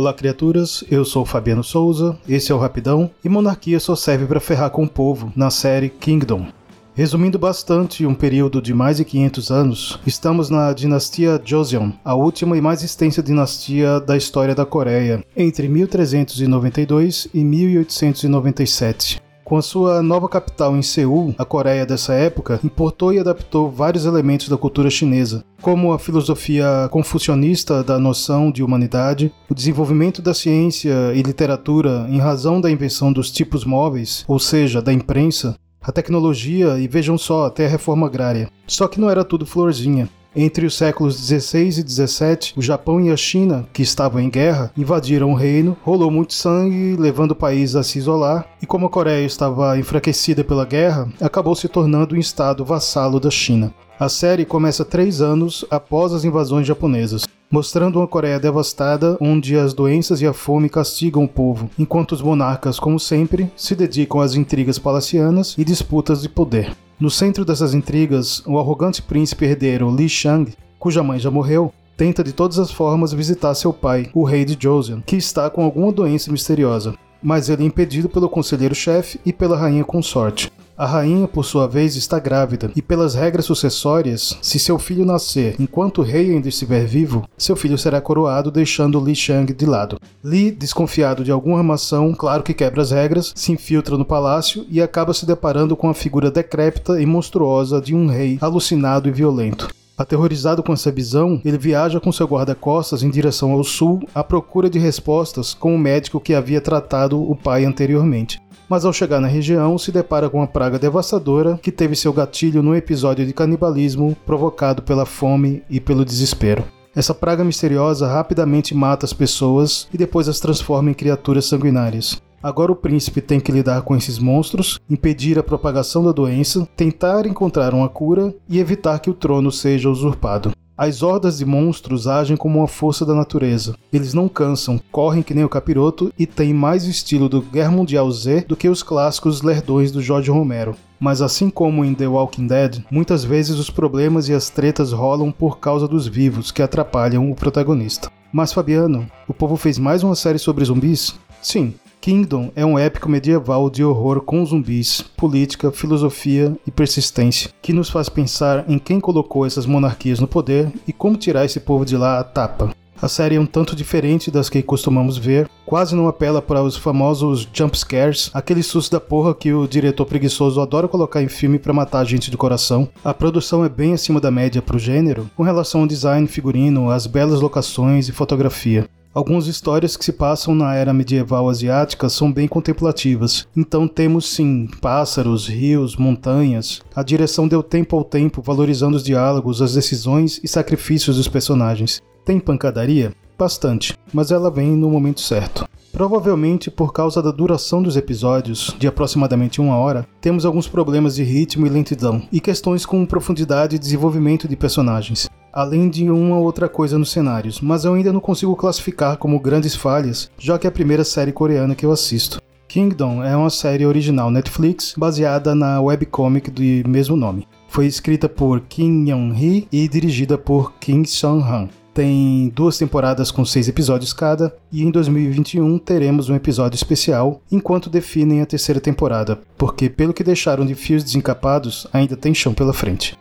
Olá, criaturas. Eu sou Fabiano Souza, esse é o Rapidão, e monarquia só serve para ferrar com o povo na série Kingdom. Resumindo bastante um período de mais de 500 anos, estamos na dinastia Joseon, a última e mais extensa dinastia da história da Coreia, entre 1392 e 1897. Com a sua nova capital em Seul, a Coreia dessa época importou e adaptou vários elementos da cultura chinesa, como a filosofia confucionista da noção de humanidade, o desenvolvimento da ciência e literatura em razão da invenção dos tipos móveis, ou seja, da imprensa, a tecnologia e vejam só, até a reforma agrária. Só que não era tudo florzinha. Entre os séculos 16 e 17, o Japão e a China, que estavam em guerra, invadiram o reino, rolou muito sangue, levando o país a se isolar, e como a Coreia estava enfraquecida pela guerra, acabou se tornando um estado vassalo da China. A série começa três anos após as invasões japonesas, mostrando uma Coreia devastada onde as doenças e a fome castigam o povo, enquanto os monarcas, como sempre, se dedicam às intrigas palacianas e disputas de poder. No centro dessas intrigas, o arrogante príncipe herdeiro Li Shang, cuja mãe já morreu, tenta de todas as formas visitar seu pai, o rei de Joseon, que está com alguma doença misteriosa, mas ele é impedido pelo conselheiro-chefe e pela rainha consorte. A rainha, por sua vez, está grávida, e pelas regras sucessórias, se seu filho nascer enquanto o rei ainda estiver vivo, seu filho será coroado deixando Li Shang de lado. Li, desconfiado de alguma armação, claro que quebra as regras, se infiltra no palácio e acaba se deparando com a figura decrépita e monstruosa de um rei alucinado e violento. Aterrorizado com essa visão, ele viaja com seu guarda-costas em direção ao sul à procura de respostas com o médico que havia tratado o pai anteriormente mas ao chegar na região se depara com uma praga devastadora que teve seu gatilho num episódio de canibalismo provocado pela fome e pelo desespero. Essa praga misteriosa rapidamente mata as pessoas e depois as transforma em criaturas sanguinárias. Agora o príncipe tem que lidar com esses monstros, impedir a propagação da doença, tentar encontrar uma cura e evitar que o trono seja usurpado. As hordas de monstros agem como uma força da natureza. Eles não cansam, correm que nem o capiroto e têm mais estilo do Guerra Mundial Z do que os clássicos lerdões do Jorge Romero. Mas assim como em The Walking Dead, muitas vezes os problemas e as tretas rolam por causa dos vivos que atrapalham o protagonista. Mas Fabiano, o povo fez mais uma série sobre zumbis? Sim, Kingdom é um épico medieval de horror com zumbis, política, filosofia e persistência, que nos faz pensar em quem colocou essas monarquias no poder e como tirar esse povo de lá a tapa. A série é um tanto diferente das que costumamos ver, quase não apela para os famosos jump scares, aquele susto da porra que o diretor preguiçoso adora colocar em filme para matar a gente do coração. A produção é bem acima da média para o gênero, com relação ao design, figurino, as belas locações e fotografia. Algumas histórias que se passam na era medieval asiática são bem contemplativas. Então temos sim pássaros, rios, montanhas. A direção deu tempo ao tempo, valorizando os diálogos, as decisões e sacrifícios dos personagens. Tem pancadaria? Bastante, mas ela vem no momento certo. Provavelmente por causa da duração dos episódios, de aproximadamente uma hora, temos alguns problemas de ritmo e lentidão, e questões com profundidade e desenvolvimento de personagens além de uma outra coisa nos cenários, mas eu ainda não consigo classificar como grandes falhas, já que é a primeira série coreana que eu assisto. Kingdom é uma série original Netflix baseada na webcomic do mesmo nome. Foi escrita por Kim Young-hee e dirigida por Kim Sung-han. Tem duas temporadas com seis episódios cada, e em 2021 teremos um episódio especial enquanto definem a terceira temporada, porque pelo que deixaram de fios desencapados, ainda tem chão pela frente.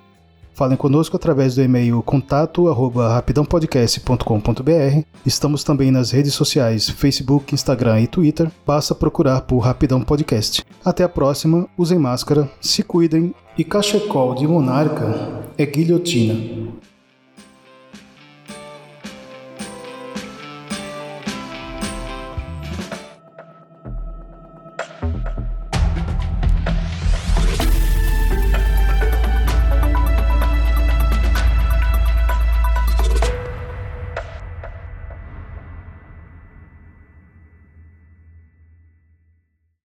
Falem conosco através do e-mail contato@rapidãopodcast.com.br. Estamos também nas redes sociais Facebook, Instagram e Twitter. Basta procurar por Rapidão Podcast. Até a próxima, usem máscara, se cuidem e cachecol de monarca é guilhotina.